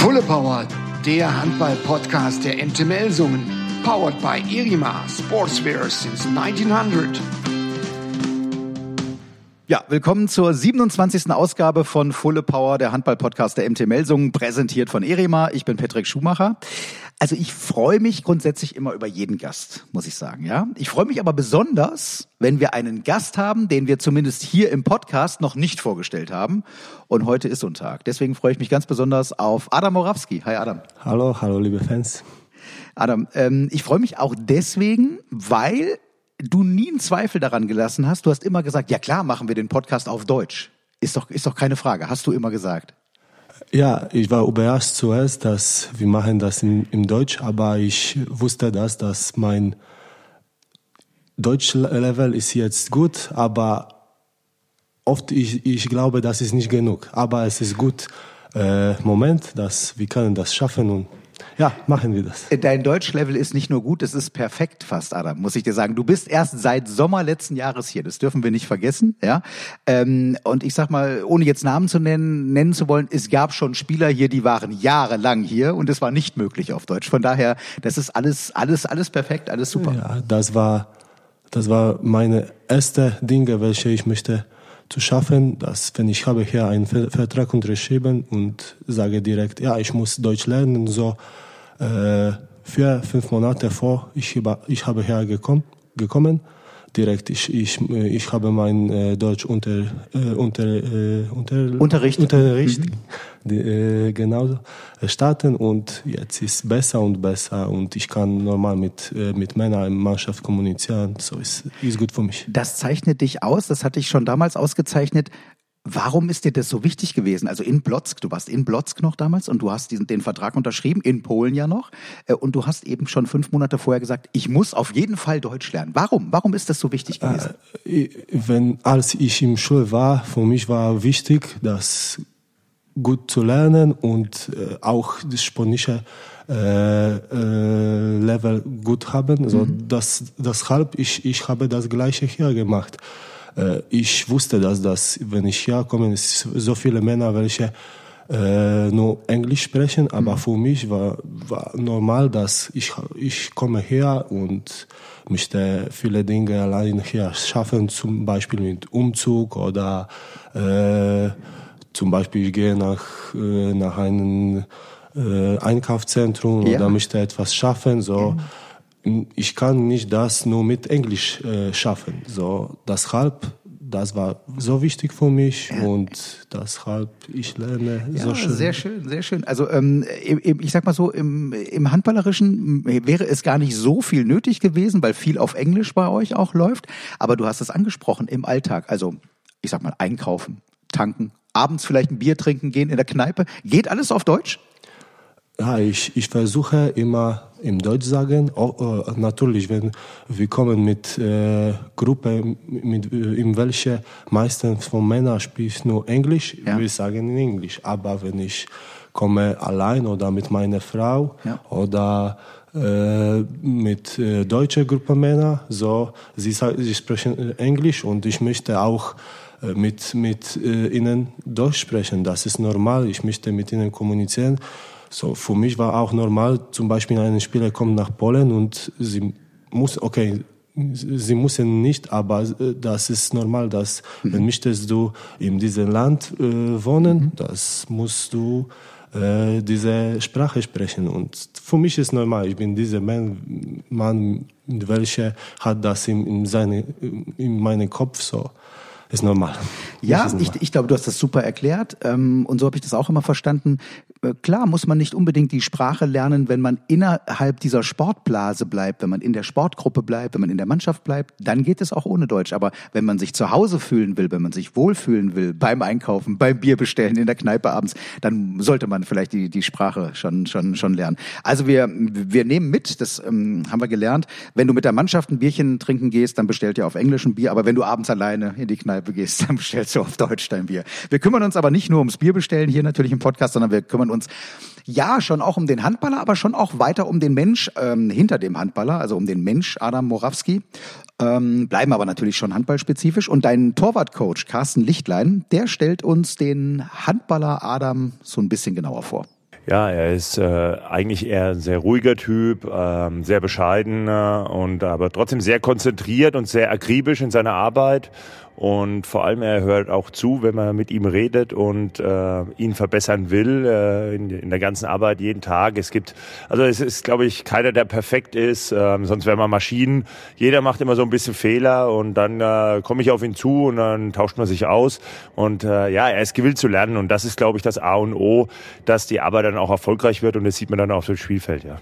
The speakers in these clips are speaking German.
Fulle Power, der Handball-Podcast der MT Melsungen. Powered by Irima Sportswear since 1900. Ja, willkommen zur 27. Ausgabe von Fulle Power, der Handball-Podcast der MT Melsungen, präsentiert von Erima. Ich bin Patrick Schumacher. Also ich freue mich grundsätzlich immer über jeden Gast, muss ich sagen, ja. Ich freue mich aber besonders, wenn wir einen Gast haben, den wir zumindest hier im Podcast noch nicht vorgestellt haben. Und heute ist so ein Tag. Deswegen freue ich mich ganz besonders auf Adam Morawski. Hi Adam. Hallo, hallo liebe Fans. Adam, ähm, ich freue mich auch deswegen, weil du nie einen Zweifel daran gelassen hast. Du hast immer gesagt, ja klar, machen wir den Podcast auf Deutsch. Ist doch, ist doch keine Frage. Hast du immer gesagt. Ja, ich war überrascht zuerst, dass wir machen das in, in Deutsch, aber ich wusste das, dass mein Deutsch-Level ist jetzt gut, aber oft ich, ich glaube, das ist nicht genug. Aber es ist gut, äh, Moment, dass wir können das schaffen und ja, machen wir das. Dein Deutschlevel ist nicht nur gut, es ist perfekt fast, Adam, muss ich dir sagen. Du bist erst seit Sommer letzten Jahres hier, das dürfen wir nicht vergessen, ja. Ähm, und ich sag mal, ohne jetzt Namen zu nennen, nennen zu wollen, es gab schon Spieler hier, die waren jahrelang hier und es war nicht möglich auf Deutsch. Von daher, das ist alles, alles, alles perfekt, alles super. Ja, das war, das war meine erste Dinge, welche ich möchte zu schaffen, dass wenn ich habe hier einen Vertrag unterschrieben und sage direkt, ja, ich muss Deutsch lernen, so äh, vier, fünf Monate vor, ich, ich habe hergekommen, gekommen, direkt, ich, ich, ich habe mein äh, Deutsch unter, äh, unter, äh, unter, Unterricht, Unterricht. Mhm. äh, genauso starten und jetzt ist besser und besser und ich kann normal mit, äh, mit Männern in Mannschaft kommunizieren, so ist, ist gut für mich. Das zeichnet dich aus, das hatte ich schon damals ausgezeichnet, Warum ist dir das so wichtig gewesen? Also in Blotzk, du warst in Blotzk noch damals und du hast diesen, den Vertrag unterschrieben, in Polen ja noch. Äh, und du hast eben schon fünf Monate vorher gesagt, ich muss auf jeden Fall Deutsch lernen. Warum? Warum ist das so wichtig gewesen? Äh, wenn, als ich im Schule war, für mich war wichtig, das gut zu lernen und äh, auch das spanische äh, äh, Level gut haben. Also mhm. das, deshalb ich, ich habe das gleiche hier gemacht. Äh, ich wusste, dass das, wenn ich herkomme, es so viele Männer, welche äh, nur Englisch sprechen, aber mhm. für mich war, war normal, dass ich, ich komme her und möchte viele Dinge allein hier schaffen, zum Beispiel mit Umzug oder äh, zum Beispiel ich gehe nach, äh, nach einem äh, Einkaufszentrum ja. oder möchte etwas schaffen, so. Mhm ich kann nicht das nur mit Englisch äh, schaffen. So, deshalb, das war so wichtig für mich und deshalb ich lerne ja, so schön. Sehr schön, sehr schön. Also ähm, ich sag mal so, im, im Handballerischen wäre es gar nicht so viel nötig gewesen, weil viel auf Englisch bei euch auch läuft. Aber du hast es angesprochen im Alltag. Also ich sag mal einkaufen, tanken, abends vielleicht ein Bier trinken gehen in der Kneipe. Geht alles auf Deutsch? Ja, ich, ich versuche immer im Deutsch sagen. Oh, äh, natürlich, wenn wir kommen mit äh, Gruppe, mit, äh, in welche meistens von Männern spricht nur Englisch, ja. wir sagen in Englisch. Aber wenn ich komme allein oder mit meiner Frau ja. oder äh, mit äh, deutscher Gruppe Männer, so sie, sie sprechen Englisch und ich möchte auch äh, mit mit äh, ihnen Deutsch sprechen. Das ist normal. Ich möchte mit ihnen kommunizieren. So, für mich war auch normal, zum Beispiel ein Spieler kommt nach Polen und sie muss, okay, sie müssen nicht, aber äh, das ist normal, dass mhm. wenn möchtest du in diesem Land äh, wohnen, mhm. das musst du äh, diese Sprache sprechen. Und für mich ist normal. Ich bin dieser Mann, Mann welcher hat das in, in, seine, in meinem Kopf so ist normal. Ja, ist normal. Ich, ich glaube, du hast das super erklärt ähm, und so habe ich das auch immer verstanden. Äh, klar muss man nicht unbedingt die Sprache lernen, wenn man innerhalb dieser Sportblase bleibt, wenn man in der Sportgruppe bleibt, wenn man in der Mannschaft bleibt, dann geht es auch ohne Deutsch. Aber wenn man sich zu Hause fühlen will, wenn man sich wohlfühlen will, beim Einkaufen, beim Bier bestellen, in der Kneipe abends, dann sollte man vielleicht die, die Sprache schon, schon, schon lernen. Also wir, wir nehmen mit, das ähm, haben wir gelernt, wenn du mit der Mannschaft ein Bierchen trinken gehst, dann bestellt ihr auf Englisch ein Bier, aber wenn du abends alleine in die Kneipe gehst, dann bestellst du auf Deutsch dein Bier. Wir kümmern uns aber nicht nur ums Bier bestellen hier natürlich im Podcast, sondern wir kümmern uns ja schon auch um den Handballer, aber schon auch weiter um den Mensch ähm, hinter dem Handballer, also um den Mensch Adam Morawski. Ähm, bleiben aber natürlich schon handballspezifisch. Und dein Torwartcoach Carsten Lichtlein, der stellt uns den Handballer Adam so ein bisschen genauer vor. Ja, er ist äh, eigentlich eher ein sehr ruhiger Typ, ähm, sehr bescheiden äh, und aber trotzdem sehr konzentriert und sehr akribisch in seiner Arbeit und vor allem, er hört auch zu, wenn man mit ihm redet und äh, ihn verbessern will äh, in, in, der ganzen Arbeit jeden Tag. Es gibt, also es ist, glaube ich, keiner, der perfekt ist. Ähm, sonst wären wir Maschinen. Jeder macht immer so ein bisschen Fehler und dann äh, komme ich auf ihn zu und dann tauscht man sich aus. Und äh, ja, er ist gewillt zu lernen und das ist, glaube ich, das A und O, dass die Arbeit dann auch erfolgreich wird und das sieht man dann auf dem Spielfeld, ja.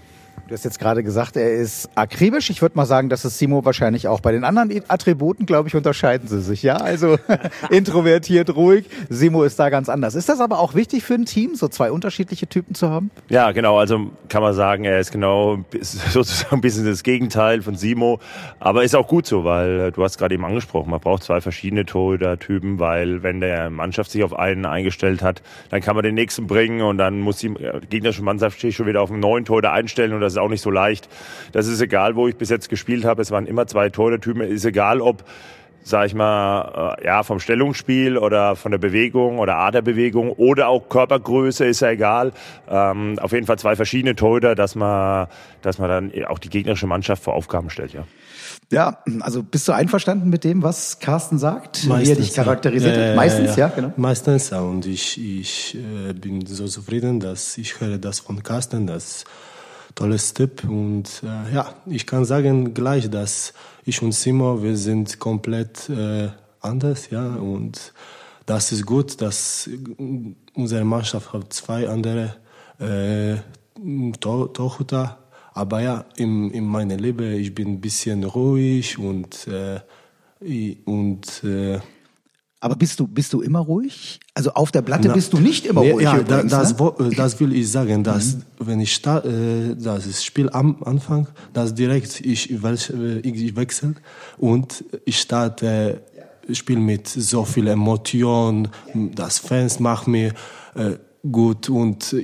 Du hast jetzt gerade gesagt, er ist akribisch. Ich würde mal sagen, das ist Simo wahrscheinlich auch. Bei den anderen Attributen, glaube ich, unterscheiden sie sich. Ja, also introvertiert, ruhig. Simo ist da ganz anders. Ist das aber auch wichtig für ein Team, so zwei unterschiedliche Typen zu haben? Ja, genau. Also kann man sagen, er ist genau sozusagen ein bisschen das Gegenteil von Simo. Aber ist auch gut so, weil äh, du hast gerade eben angesprochen, man braucht zwei verschiedene Torhüter-Typen, weil wenn der Mannschaft sich auf einen eingestellt hat, dann kann man den nächsten bringen und dann muss die gegnerische Mannschaft schon wieder auf einen neuen Torhüter einstellen und das auch nicht so leicht. Das ist egal, wo ich bis jetzt gespielt habe. Es waren immer zwei Torhüter-Typen. Ist egal, ob sag ich mal, äh, ja, vom Stellungsspiel oder von der Bewegung oder Art der Bewegung oder auch Körpergröße ist ja egal. Ähm, auf jeden Fall zwei verschiedene Torhüter, dass man, dass man dann auch die gegnerische Mannschaft vor Aufgaben stellt, ja. Ja, also bist du einverstanden mit dem, was Carsten sagt, Meistens, wie er dich charakterisiert ja. Ja, ja, Meistens, ja, genau. Meistens, ja. Und ich, ich äh, bin so zufrieden, dass ich höre das von Carsten, dass tolles Tipp. Und äh, ja, ich kann sagen gleich, dass ich und Simo, wir sind komplett äh, anders, ja. Und das ist gut, dass unsere Mannschaft hat zwei andere äh, Torhüter. Aber ja, in, in meiner Leben, ich bin ein bisschen ruhig und, äh, und äh, aber bist du, bist du immer ruhig? Also auf der Platte Na, bist du nicht immer ruhig. Ja, übrigens, das, ne? Äh, das will ich sagen, dass mhm. wenn ich start, äh, das Spiel am Anfang, dass direkt ich, äh, ich wechsle und ich starte äh, Spiel mit so viel Emotion, das Fans machen mir äh, gut und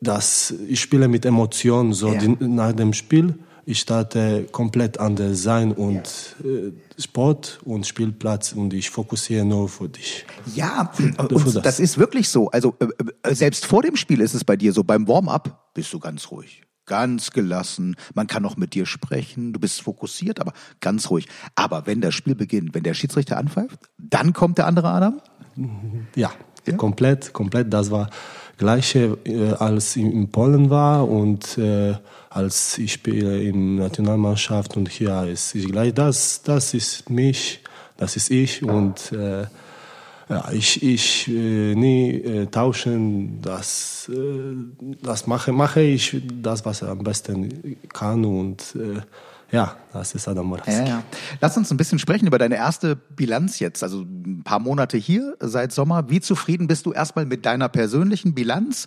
das ich spiele mit Emotionen so ja. die, nach dem Spiel ich starte komplett anders sein und äh, Sport und Spielplatz und ich fokussiere nur für dich. Ja, und das. das. ist wirklich so. Also äh, äh, selbst vor dem Spiel ist es bei dir so. Beim Warm-up bist du ganz ruhig. Ganz gelassen. Man kann auch mit dir sprechen. Du bist fokussiert, aber ganz ruhig. Aber wenn das Spiel beginnt, wenn der Schiedsrichter anpfeift, dann kommt der andere Adam? Ja, ja? komplett, komplett. Das war gleiche äh, als in Polen war und äh, als ich spiele in Nationalmannschaft und hier ist ich gleich. Das, das ist mich, das ist ich und äh, ja, ich, ich äh, nie äh, tauschen, das, äh, das mache, mache ich das, was er am besten kann und äh, ja, das ist Adam Moras. Ja, ja. Lass uns ein bisschen sprechen über deine erste Bilanz jetzt. Also ein paar Monate hier seit Sommer. Wie zufrieden bist du erstmal mit deiner persönlichen Bilanz?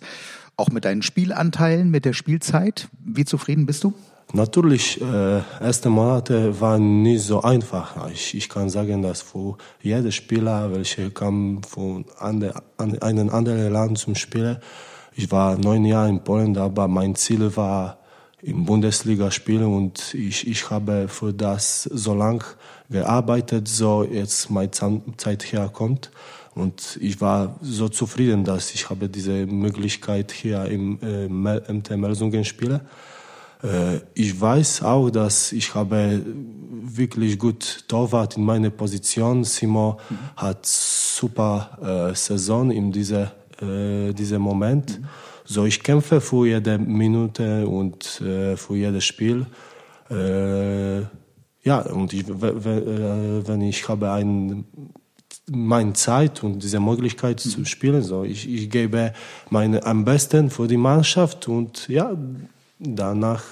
Auch mit deinen Spielanteilen, mit der Spielzeit. Wie zufrieden bist du? Natürlich, äh, erste Monate waren nicht so einfach. Ich, ich kann sagen, dass für jeder Spieler, welcher kam von ande, an, einem anderen Land zum Spielen, ich war neun Jahre in Polen, aber mein Ziel war, im Bundesliga spielen und ich, ich habe für das so lang gearbeitet, so jetzt meine Zeit herkommt. Und ich war so zufrieden, dass ich habe diese Möglichkeit hier im äh, MT Melsungen spiele. Äh, ich weiß auch, dass ich habe wirklich gut Torwart in meiner Position. Simo mhm. hat super äh, Saison in dieser äh, diesem Moment. Mhm. So ich kämpfe für jede Minute und äh, für jedes Spiel. Äh, ja, und ich, wenn ich habe ein meine Zeit und diese Möglichkeit mhm. zu spielen. So, ich, ich gebe meine am besten für die Mannschaft und ja, danach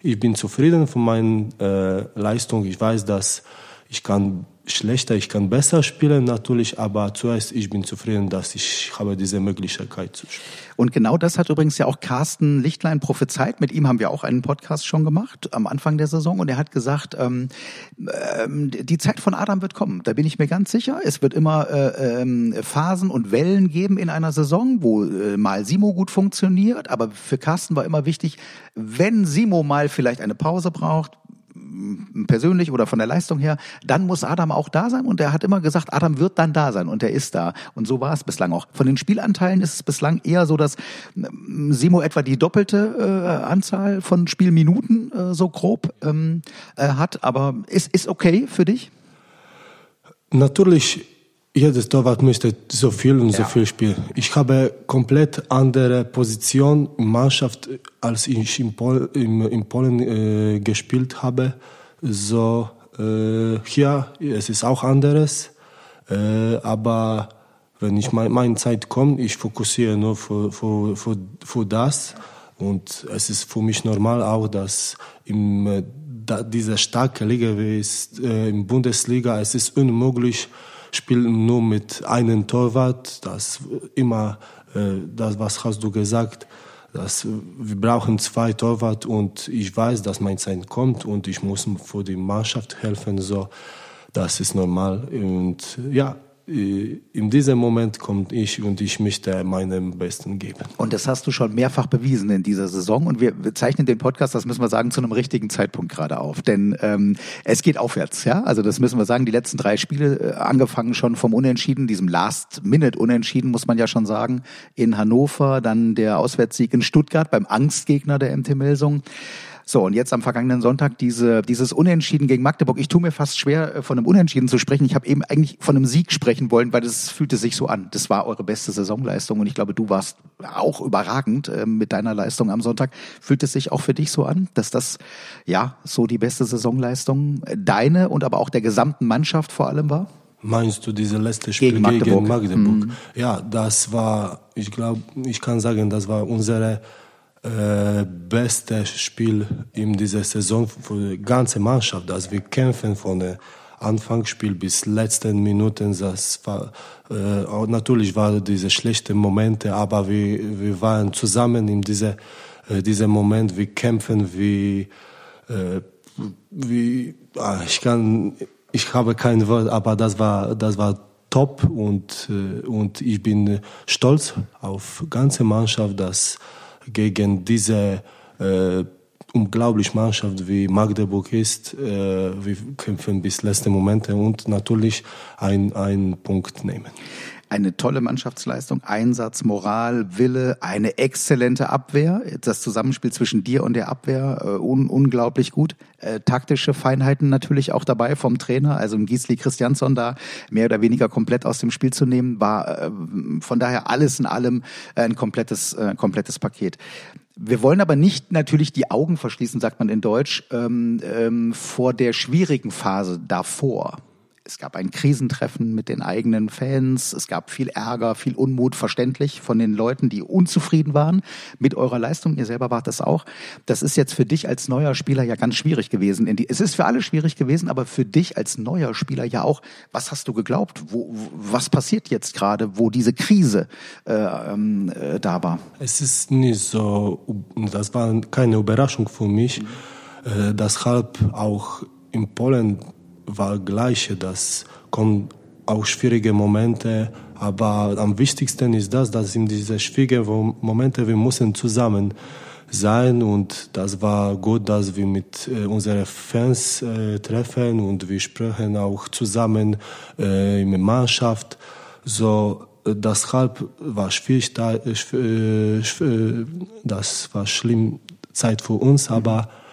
ich bin zufrieden von meiner äh, Leistung. Ich weiß, dass ich kann schlechter, ich kann besser spielen natürlich, aber zuerst ich bin zufrieden, dass ich habe diese Möglichkeit zu spielen. Und genau das hat übrigens ja auch Carsten Lichtlein prophezeit. Mit ihm haben wir auch einen Podcast schon gemacht am Anfang der Saison und er hat gesagt, ähm, ähm, die Zeit von Adam wird kommen. Da bin ich mir ganz sicher. Es wird immer äh, ähm, Phasen und Wellen geben in einer Saison, wo äh, mal Simo gut funktioniert, aber für Carsten war immer wichtig, wenn Simo mal vielleicht eine Pause braucht, persönlich oder von der Leistung her, dann muss Adam auch da sein und er hat immer gesagt, Adam wird dann da sein und er ist da und so war es bislang auch. Von den Spielanteilen ist es bislang eher so, dass Simo etwa die doppelte äh, Anzahl von Spielminuten äh, so grob ähm, äh, hat, aber ist, ist okay für dich? Natürlich jedes Torwart möchte so viel und ja. so viel spielen. Ich habe komplett andere Position in Mannschaft, als ich in, Pol in, in Polen äh, gespielt habe. So äh, hier es ist auch anderes, äh, aber wenn ich mein, meine Zeit kommt, ich fokussiere nur für, für, für, für das und es ist für mich normal auch, dass in äh, dieser starke Liga wie es äh, in Bundesliga es ist unmöglich spielen nur mit einem Torwart. Das immer, äh, das was hast du gesagt, dass wir brauchen zwei Torwart und ich weiß, dass mein Zeit kommt und ich muss für die Mannschaft helfen. So, das ist normal und ja, äh, in diesem Moment kommt ich und ich möchte meinem Besten geben. Und das hast du schon mehrfach bewiesen in dieser Saison. Und wir zeichnen den Podcast, das müssen wir sagen, zu einem richtigen Zeitpunkt gerade auf. Denn ähm, es geht aufwärts, ja. Also das müssen wir sagen, die letzten drei Spiele, äh, angefangen schon vom Unentschieden, diesem Last-Minute-Unentschieden, muss man ja schon sagen, in Hannover, dann der Auswärtssieg in Stuttgart beim Angstgegner der MT Melsung. So, und jetzt am vergangenen Sonntag diese, dieses Unentschieden gegen Magdeburg. Ich tue mir fast schwer, äh, von einem Unentschieden zu sprechen. Ich habe eben eigentlich von einem Sieg sprechen wollen, weil das fühlte sich so an. Das war eure beste Saisonleistung und ich glaube, du warst auch überragend äh, mit deiner Leistung am Sonntag. Fühlt es sich auch für dich so an, dass das ja so die beste Saisonleistung äh, deine und aber auch der gesamten Mannschaft vor allem war? Meinst du diese letzte Spiel gegen Magdeburg? Gegen Magdeburg? Mhm. Ja, das war, ich glaube, ich kann sagen, das war unsere äh, beste Spiel in dieser Saison für die ganze Mannschaft, dass wir kämpfen von der Anfangsspiel bis letzten Minuten. Das war, äh, natürlich waren diese schlechten Momente, aber wir, wir waren zusammen in diese, äh, diesem Moment. Wir kämpfen wie, äh, wie, ah, ich kann, ich habe kein Wort, aber das war, das war top und, äh, und ich bin stolz auf ganze Mannschaft, dass gegen diese äh, unglaubliche Mannschaft wie Magdeburg ist. Äh, wir kämpfen bis letzte Momente und natürlich einen Punkt nehmen eine tolle Mannschaftsleistung, Einsatz, Moral, Wille, eine exzellente Abwehr. Das Zusammenspiel zwischen dir und der Abwehr äh, un unglaublich gut. Äh, taktische Feinheiten natürlich auch dabei vom Trainer. Also ein Gisli Christiansson da mehr oder weniger komplett aus dem Spiel zu nehmen, war äh, von daher alles in allem ein komplettes, äh, komplettes Paket. Wir wollen aber nicht natürlich die Augen verschließen, sagt man in Deutsch, ähm, ähm, vor der schwierigen Phase davor. Es gab ein Krisentreffen mit den eigenen Fans. Es gab viel Ärger, viel Unmut, verständlich von den Leuten, die unzufrieden waren mit eurer Leistung. Ihr selber wart das auch. Das ist jetzt für dich als neuer Spieler ja ganz schwierig gewesen. Es ist für alle schwierig gewesen, aber für dich als neuer Spieler ja auch. Was hast du geglaubt? Wo, was passiert jetzt gerade, wo diese Krise äh, ähm, äh, da war? Es ist nicht so, das war keine Überraschung für mich. Mhm. Äh, deshalb auch in Polen war gleiche. Das kommen auch schwierige Momente, aber am wichtigsten ist das, dass in diese schwierigen Momente wir müssen zusammen sein und das war gut, dass wir mit äh, unseren Fans äh, treffen und wir sprechen auch zusammen äh, in der Mannschaft. So äh, deshalb war schwierig, da, äh, äh, das war schlimm Zeit für uns, aber äh,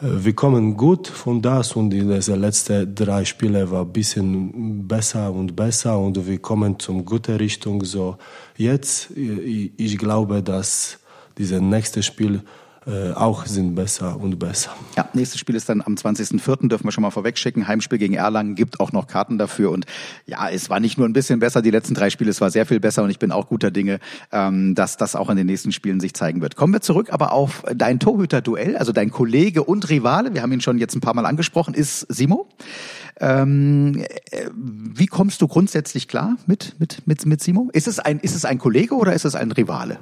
wir kommen gut von das und diese letzten drei Spiele war ein bisschen besser und besser und wir kommen zum guten Richtung. So jetzt, ich, ich glaube, dass dieses nächste Spiel äh, auch sind besser und besser. Ja, nächstes Spiel ist dann am 20.04., dürfen wir schon mal vorwegschicken. Heimspiel gegen Erlangen gibt auch noch Karten dafür. Und ja, es war nicht nur ein bisschen besser, die letzten drei Spiele, es war sehr viel besser und ich bin auch guter Dinge, ähm, dass das auch in den nächsten Spielen sich zeigen wird. Kommen wir zurück aber auf dein Torhüter-Duell, also dein Kollege und Rivale, wir haben ihn schon jetzt ein paar Mal angesprochen, ist Simo. Ähm, äh, wie kommst du grundsätzlich klar mit, mit, mit, mit Simo? Ist es ein, ist es ein Kollege oder ist es ein Rivale?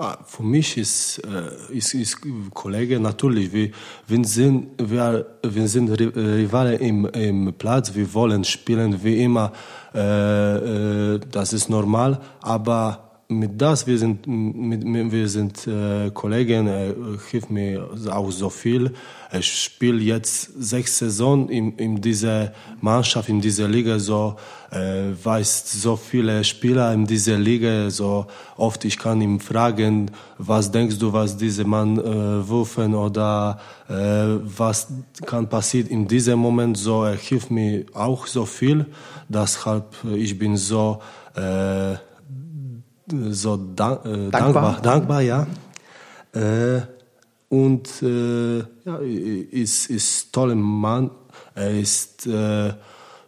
Ah, für mich ist, äh, ist, ist Kollege natürlich, wir, wir, sind, wir, wir sind Rivale im, im Platz, wir wollen spielen wie immer, äh, äh, das ist normal, aber mit das, wir sind, mit, wir sind äh, Kollegen, er hilft mir auch so viel. Ich spiele jetzt sechs Saison in, in dieser Mannschaft, in dieser Liga, so, äh, weiß so viele Spieler in dieser Liga, so oft ich kann ihm fragen, was denkst du, was diese Mann äh, würfen oder äh, was kann passieren in diesem Moment, so, er hilft mir auch so viel, deshalb ich bin so, äh, so dank, äh, dankbar. dankbar, dankbar, ja. Äh, und äh, ja, ist ist toller Mann. Er ist äh,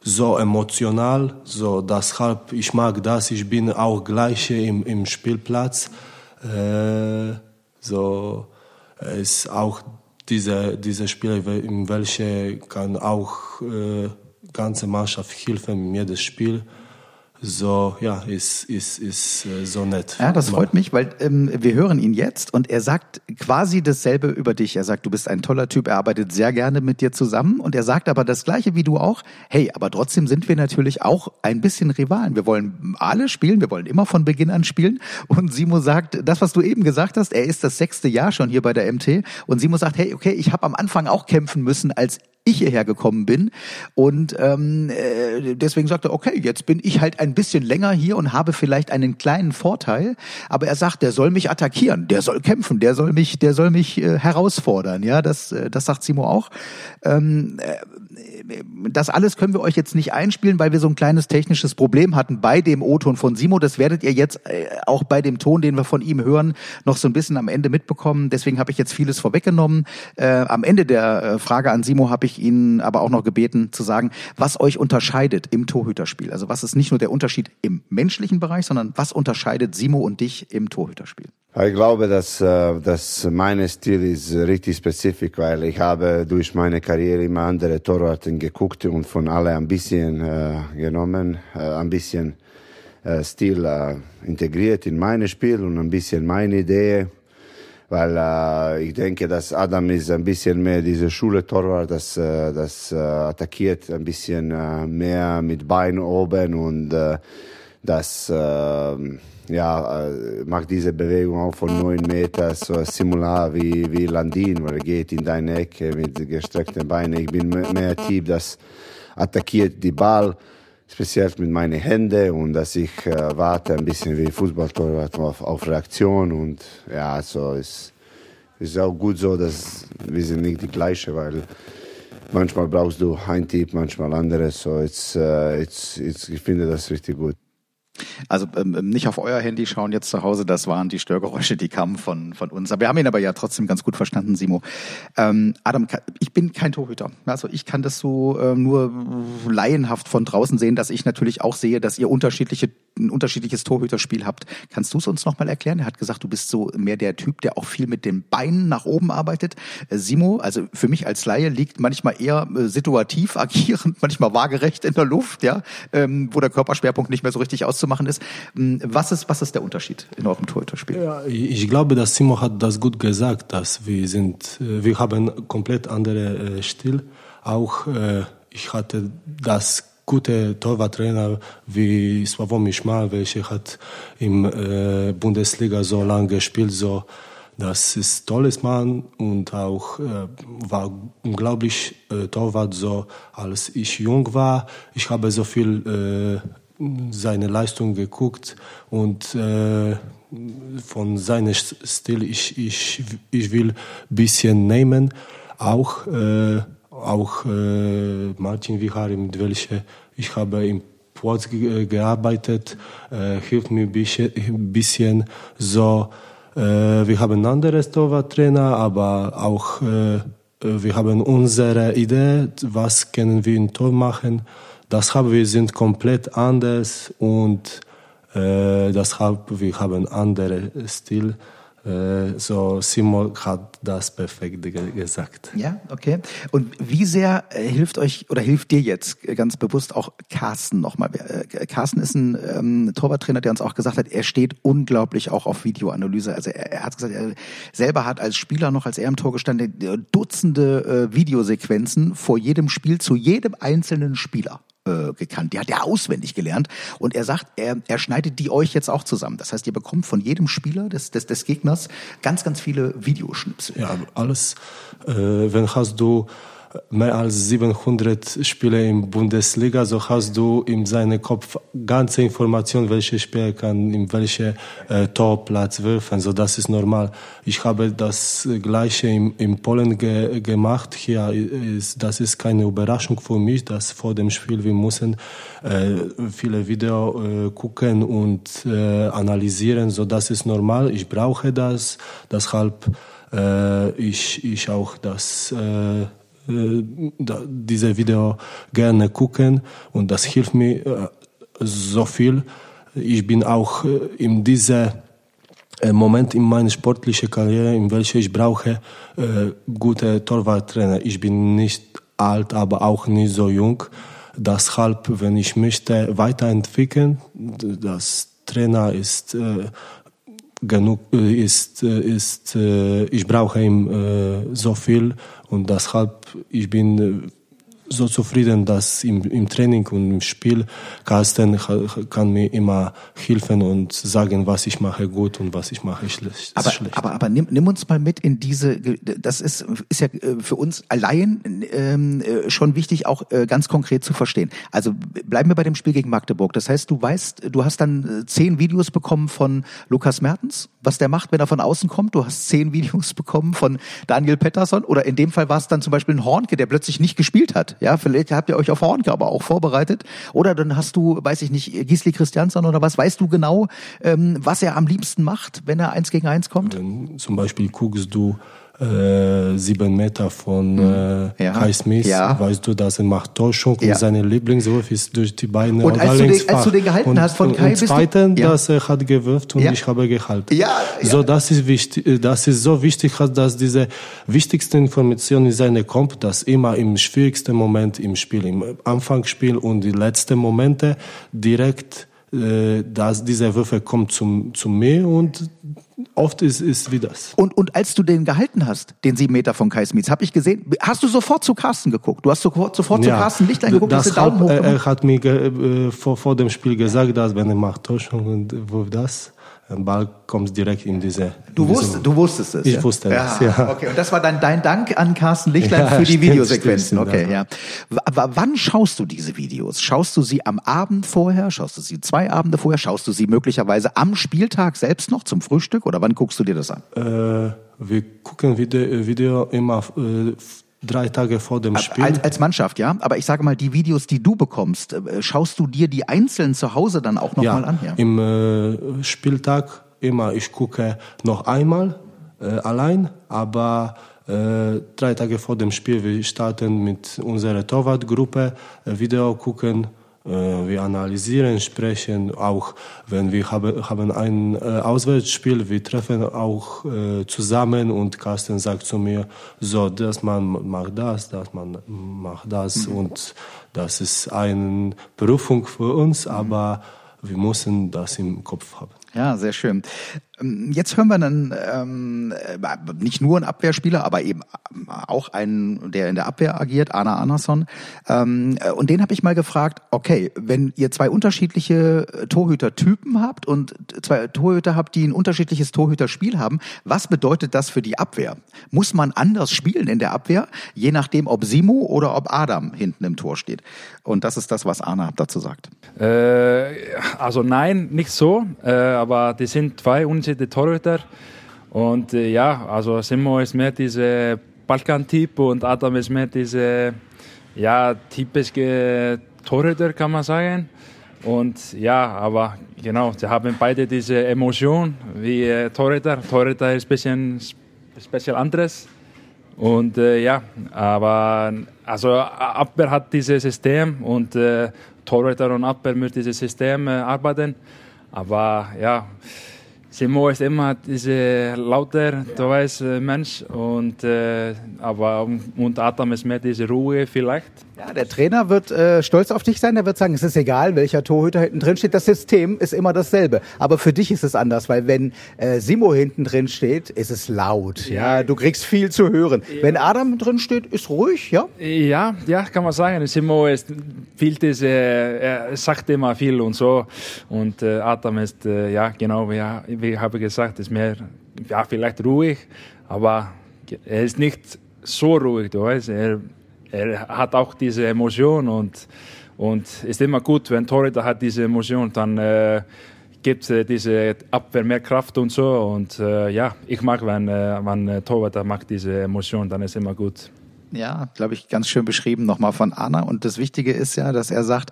so emotional, so deshalb ich mag das. Ich bin auch gleich im im Spielplatz. Äh, so ist auch diese diese Spieler, in welche kann auch äh, ganze Mannschaft helfen in jedes Spiel so, ja, ist, ist, ist äh, so nett. Ja, das freut mich, weil ähm, wir hören ihn jetzt und er sagt quasi dasselbe über dich. Er sagt, du bist ein toller Typ, er arbeitet sehr gerne mit dir zusammen und er sagt aber das Gleiche wie du auch. Hey, aber trotzdem sind wir natürlich auch ein bisschen Rivalen. Wir wollen alle spielen, wir wollen immer von Beginn an spielen und Simo sagt, das, was du eben gesagt hast, er ist das sechste Jahr schon hier bei der MT und Simo sagt, hey, okay, ich habe am Anfang auch kämpfen müssen, als ich hierher gekommen bin. Und ähm, äh, deswegen sagt er, okay, jetzt bin ich halt ein bisschen länger hier und habe vielleicht einen kleinen Vorteil. Aber er sagt, der soll mich attackieren, der soll kämpfen, der soll mich, der soll mich äh, herausfordern. Ja, das, äh, das sagt Simo auch. Ähm, äh, das alles können wir euch jetzt nicht einspielen, weil wir so ein kleines technisches Problem hatten bei dem O-Ton von Simo. Das werdet ihr jetzt äh, auch bei dem Ton, den wir von ihm hören, noch so ein bisschen am Ende mitbekommen. Deswegen habe ich jetzt vieles vorweggenommen. Äh, am Ende der äh, Frage an Simo habe ich ihn aber auch noch gebeten zu sagen, was euch unterscheidet im Torhüterspiel. Also was ist nicht nur der Unterschied im menschlichen Bereich, sondern was unterscheidet Simo und dich im Torhüterspiel? Ich glaube, dass, äh, dass mein Stil ist richtig spezifisch, weil ich habe durch meine Karriere immer andere Torwarten geguckt und von alle ein bisschen äh, genommen, äh, ein bisschen äh, Stil äh, integriert in mein Spiel und ein bisschen meine Idee, weil äh, ich denke, dass Adam ist ein bisschen mehr diese Schule Torwart, das, äh, das äh, attackiert ein bisschen äh, mehr mit Bein oben und äh, das äh, ja, äh, macht diese Bewegung auch von neun Metern so similar wie, wie Landin, weil er geht in deine Ecke mit gestreckten Beinen. Ich bin mehr Typ, das attackiert die Ball, speziell mit meinen Händen und dass ich äh, warte ein bisschen wie Fußballtorwart auf, auf Reaktion und ja, also ist ist auch gut so, dass wir sind nicht die gleiche, weil manchmal brauchst du ein Typ, manchmal anderes. So, it's, uh, it's, it's, ich finde das richtig gut. Also ähm, ähm, nicht auf euer Handy schauen jetzt zu Hause, das waren die Störgeräusche, die kamen von, von uns. Aber wir haben ihn aber ja trotzdem ganz gut verstanden, Simo. Ähm, Adam, ich bin kein Torhüter. Also ich kann das so äh, nur laienhaft von draußen sehen, dass ich natürlich auch sehe, dass ihr unterschiedliche, ein unterschiedliches Torhüterspiel habt. Kannst du es uns nochmal erklären? Er hat gesagt, du bist so mehr der Typ, der auch viel mit den Beinen nach oben arbeitet. Äh, Simo, also für mich als Laie liegt manchmal eher äh, situativ agierend, manchmal waagerecht in der Luft, ja, ähm, wo der Körperschwerpunkt nicht mehr so richtig auszumachen machen ist. Hm, was ist, was ist der Unterschied in eurem Torhüterspiel? Ja, ich glaube, dass Simo hat das gut gesagt, dass wir sind, äh, wir haben komplett andere äh, Stil. Auch äh, ich hatte das gute Torwarttrainer wie Sławomir Schmal, welcher hat im Bundesliga so lange gespielt, so das ist tolles Mann und auch äh, war unglaublich äh, Torwart so als ich jung war. Ich habe so viel seine Leistung geguckt und äh, von seinem Stil ich, ich, ich will ein bisschen nehmen. Auch, äh, auch äh, Martin Vihari, mit welchem ich habe im Płotz gearbeitet, äh, hilft mir ein bisschen, so. Äh, wir haben andere Torwarttrainer, aber auch äh, wir haben unsere Idee, was können wir im Tor machen. Das haben wir sind komplett anders und äh, deshalb wir haben andere Stil. Äh, so Simon hat das perfekt gesagt. Ja, okay. Und wie sehr äh, hilft euch oder hilft dir jetzt ganz bewusst auch Carsten nochmal? Äh, Carsten ist ein ähm, Torwarttrainer, der uns auch gesagt hat, er steht unglaublich auch auf Videoanalyse. Also er, er hat gesagt, er selber hat als Spieler noch, als er im Tor gestanden, Dutzende äh, Videosequenzen vor jedem Spiel zu jedem einzelnen Spieler äh, gekannt. Die hat er auswendig gelernt. Und er sagt, er, er schneidet die euch jetzt auch zusammen. Das heißt, ihr bekommt von jedem Spieler des, des, des Gegners ganz, ganz viele Videoschnipsel. Ja, alles. Äh, wenn hast du mehr als 700 Spiele in Bundesliga, so hast du in seinem Kopf ganze Informationen, welche Spieler kann in welche äh, Torplatz werfen. So das ist normal. Ich habe das gleiche in, in Polen ge, gemacht. Hier ist das ist keine Überraschung für mich, dass vor dem Spiel wir müssen äh, viele Video äh, gucken und äh, analysieren. So das ist normal. Ich brauche das. Deshalb äh, ich ich auch das äh, diese Video gerne gucken und das hilft mir äh, so viel. Ich bin auch äh, in diesem Moment in meiner sportlichen Karriere, in welcher ich brauche gute Torwarttrainer. Ich bin nicht alt, aber auch nicht so jung. Deshalb, wenn ich möchte weiterentwickeln, das Trainer ist genug ist ist ich brauche ihm so viel und deshalb, ich bin so zufrieden, dass im, im Training und im Spiel Carsten kann mir immer helfen und sagen, was ich mache gut und was ich mache schlecht. Aber, aber, aber nimm, nimm uns mal mit in diese, das ist, ist ja äh, für uns allein ähm, äh, schon wichtig, auch äh, ganz konkret zu verstehen. Also bleiben wir bei dem Spiel gegen Magdeburg. Das heißt, du weißt, du hast dann zehn Videos bekommen von Lukas Mertens, was der macht, wenn er von außen kommt. Du hast zehn Videos bekommen von Daniel Pettersson oder in dem Fall war es dann zum Beispiel ein Hornke, der plötzlich nicht gespielt hat. Ja, vielleicht habt ihr euch auf Hornke aber auch vorbereitet. Oder dann hast du, weiß ich nicht, Gisli Christiansson oder was, weißt du genau, ähm, was er am liebsten macht, wenn er eins gegen eins kommt? Wenn zum Beispiel guckst du äh, sieben Meter von hm. äh, ja. Kai Smith, ja. weißt du, dass er macht Täuschung ja. und seine Lieblingswurf ist durch die Beine und als, du den, als du den gehalten und, hast von Kai, und zweiten, ja. dass er hat gewürft und ich habe gehalten. Ja, So, das ist wichtig, das ist so wichtig, dass diese wichtigste Information in seine kommt, dass immer im schwierigsten Moment im Spiel, im Anfangsspiel und die letzten Momente direkt äh, dass diese Würfel kommt zum, zum Meer und oft ist es wie das. Und, und als du den gehalten hast, den sieben Meter von Kai Smith, habe ich gesehen, hast du sofort zu Carsten geguckt? Du hast sofort, sofort ja, zu Carsten Lichtlein geguckt, das hat, hoch Er hat mir äh, vor, vor dem Spiel gesagt, dass wenn er macht Täuschung und wo das, Ball kommt direkt in diese. Du, in wusst, du wusstest es. Ich ja? wusste ja, es, ja. Okay, und das war dann dein Dank an Carsten Lichtlein ja, für die stimmt, Videosequenzen. Stimmt, okay, ja. W wann schaust du diese Videos? Schaust du sie am Abend vorher? Schaust du sie zwei Abende vorher? Schaust du sie möglicherweise am Spieltag selbst noch zum Frühstück? Oder wann guckst du dir das an? Äh, wir gucken Video, Video immer äh, drei Tage vor dem Spiel. Als, als Mannschaft, ja. Aber ich sage mal, die Videos, die du bekommst, äh, schaust du dir die einzeln zu Hause dann auch nochmal ja, an? Ja, im äh, Spieltag immer, ich gucke noch einmal äh, allein, aber äh, drei Tage vor dem Spiel, wir starten mit unserer Torwartgruppe, äh, Video gucken, wir analysieren, sprechen, auch wenn wir haben, haben ein äh, Auswärtsspiel, wir treffen auch äh, zusammen und Carsten sagt zu mir, so, dass man macht das, dass man macht das mhm. und das ist eine Berufung für uns, mhm. aber wir müssen das im Kopf haben. Ja, sehr schön. Ähm, jetzt hören wir dann ähm, äh, nicht nur einen Abwehrspieler, aber eben auch einen, der in der Abwehr agiert, Anna Andersson. Ähm, äh, und den habe ich mal gefragt, okay, wenn ihr zwei unterschiedliche äh, Torhütertypen habt und zwei Torhüter habt, die ein unterschiedliches Torhüterspiel haben, was bedeutet das für die Abwehr? Muss man anders spielen in der Abwehr, je nachdem, ob Simo oder ob Adam hinten im Tor steht? Und das ist das, was Anna dazu sagt. Äh, also nein, nicht so, äh, aber die sind zwei unterschiedliche unterschiedliche Torhüter. Und äh, ja, also Simo ist mehr dieser Balkan-Typ und Adam ist mehr dieser ja, typische Torhüter, kann man sagen. Und ja, aber genau, sie haben beide diese Emotion wie äh, Torhüter. Torhüter ist ein bisschen speziell anderes. Und äh, ja, aber also Abwehr hat dieses System und äh, Torhüter und Abwehr müssen dieses System äh, arbeiten. Aber ja, Simo ist immer dieser lauter, du weißt, äh, Mensch. Und, äh, aber und Adam ist mehr diese Ruhe vielleicht. Ja, der Trainer wird äh, stolz auf dich sein. Der wird sagen, es ist egal, welcher Torhüter hinten drin steht. Das System ist immer dasselbe. Aber für dich ist es anders, weil wenn äh, Simo hinten drin steht, ist es laut. Ja, ja du kriegst viel zu hören. Ja. Wenn Adam drin steht, ist ruhig, ja? Ja, ja, kann man sagen. Simo ist viel diese, er sagt immer viel und so. Und äh, Adam ist, äh, ja, genau, wie, wie habe gesagt, ist mehr, ja, vielleicht ruhig, aber er ist nicht so ruhig, du weißt. Er, er hat auch diese Emotion und, und ist immer gut, wenn Torhüter hat diese Emotion, dann äh, gibt äh, diese Abwehr mehr Kraft und so. Und äh, ja, ich mag, wenn, äh, wenn äh, Torhüter mag diese Emotion, dann ist immer gut. Ja, glaube ich, ganz schön beschrieben nochmal von Anna. Und das Wichtige ist ja, dass er sagt,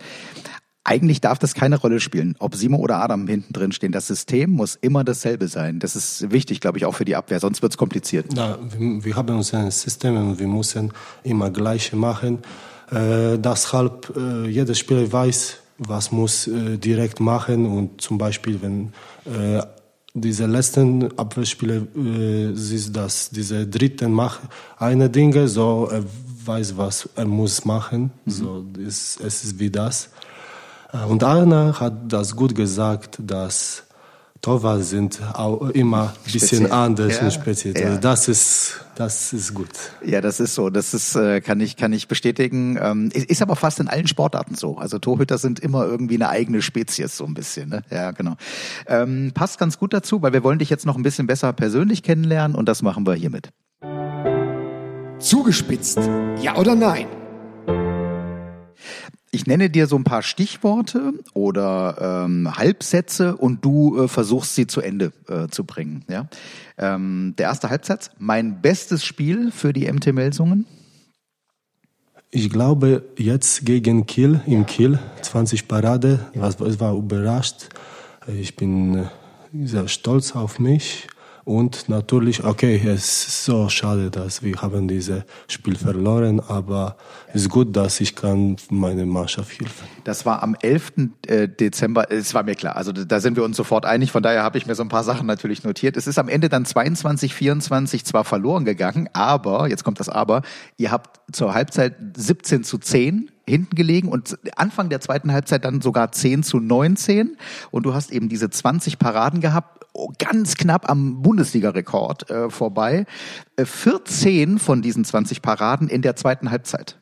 eigentlich darf das keine Rolle spielen, ob Simo oder Adam hinten drin stehen. Das System muss immer dasselbe sein. Das ist wichtig, glaube ich, auch für die Abwehr, sonst wird es kompliziert. Ja, wir haben unser System und wir müssen immer gleiche machen. Äh, deshalb äh, jeder Spieler weiß, was muss äh, direkt machen und zum Beispiel, wenn äh, diese letzten Abwehrspieler äh, ist das diese dritten macht eine Dinge so er weiß was er muss machen mhm. so ist, es ist wie das und Arna hat das gut gesagt, dass Torwart sind auch immer ein bisschen speziell. anders ja, und speziell. Ja. Also das ist, das ist gut. Ja, das ist so. Das ist, äh, kann ich, kann ich bestätigen. Ähm, ist aber fast in allen Sportarten so. Also Torhüter sind immer irgendwie eine eigene Spezies, so ein bisschen. Ne? Ja, genau. Ähm, passt ganz gut dazu, weil wir wollen dich jetzt noch ein bisschen besser persönlich kennenlernen und das machen wir hiermit. Zugespitzt. Ja oder nein? Ich nenne dir so ein paar Stichworte oder ähm, Halbsätze und du äh, versuchst sie zu Ende äh, zu bringen. Ja? Ähm, der erste Halbsatz, mein bestes Spiel für die MT Melsungen? Ich glaube, jetzt gegen Kiel, im Kiel, 20 Parade, es war überrascht. Ich bin äh, sehr stolz auf mich und natürlich, okay, es ist so schade, dass wir haben dieses Spiel verloren, aber es ist gut, dass ich kann meine Mannschaft helfen. Das war am 11. Äh, Dezember, es war mir klar, also da sind wir uns sofort einig, von daher habe ich mir so ein paar Sachen natürlich notiert. Es ist am Ende dann 22, 24 zwar verloren gegangen, aber, jetzt kommt das Aber, ihr habt zur Halbzeit 17 zu 10 hinten gelegen und Anfang der zweiten Halbzeit dann sogar 10 zu 19 und du hast eben diese 20 Paraden gehabt ganz knapp am Bundesliga-Rekord äh, vorbei. Äh, 14 von diesen 20 Paraden in der zweiten Halbzeit.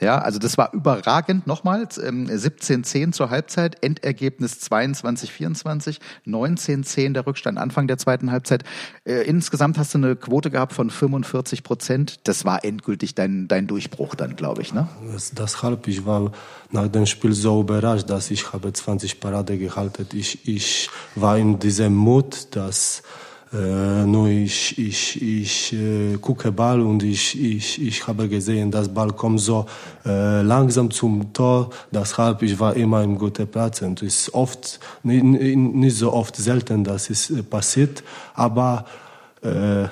Ja, also das war überragend. Nochmals, ähm, 17-10 zur Halbzeit, Endergebnis 22-24, 19-10 der Rückstand Anfang der zweiten Halbzeit. Äh, insgesamt hast du eine Quote gehabt von 45 Prozent. Das war endgültig dein, dein Durchbruch dann, glaube ich, ne? Das, deshalb, ich war nach dem Spiel so überrascht, dass ich habe 20 Parade gehalten. Ich, ich war in diesem Mut, dass äh, nur ich, ich, ich äh, gucke Ball und ich, ich, ich habe gesehen, dass Ball kommt so äh, langsam zum Tor. Deshalb ich war immer im guten Platz und es ist oft nicht, nicht so oft selten, dass es äh, passiert, aber äh,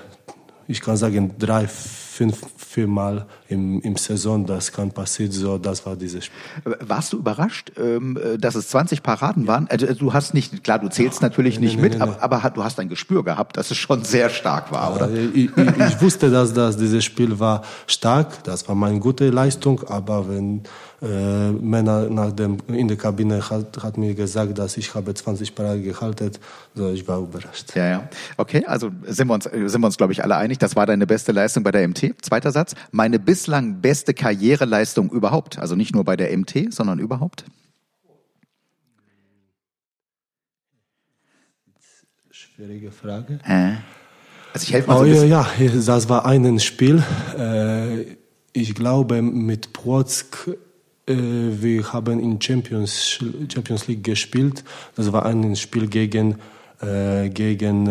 ich kann sagen drei fünf, viermal im, im Saison, das kann passieren, so, das war dieses Spiel. Warst du überrascht, ähm, dass es 20 Paraden waren? Also du hast nicht, klar, du zählst natürlich nee, nicht nee, mit, nee, aber, aber, du hast ein Gespür gehabt, dass es schon sehr stark war, oder? Ich, ich, ich wusste, dass, dass dieses Spiel war stark, das war meine gute Leistung, aber wenn äh, Männer nach dem, in der Kabine hat, hat mir gesagt, dass ich habe 20 Paraden gehalten. So, ich war überrascht. Ja, ja. Okay, also sind wir uns, sind wir uns, glaube ich, alle einig. Das war deine beste Leistung bei der MT. Zweiter Satz. Meine bislang beste Karriereleistung überhaupt. Also nicht nur bei der MT, sondern überhaupt. Schwierige Frage. Äh. Also ich helfe mal so oh, ja, ja, das war ein Spiel. Äh, ich glaube, mit Płock äh, wir haben in Champions, Champions League gespielt. Das war ein Spiel gegen, äh, gegen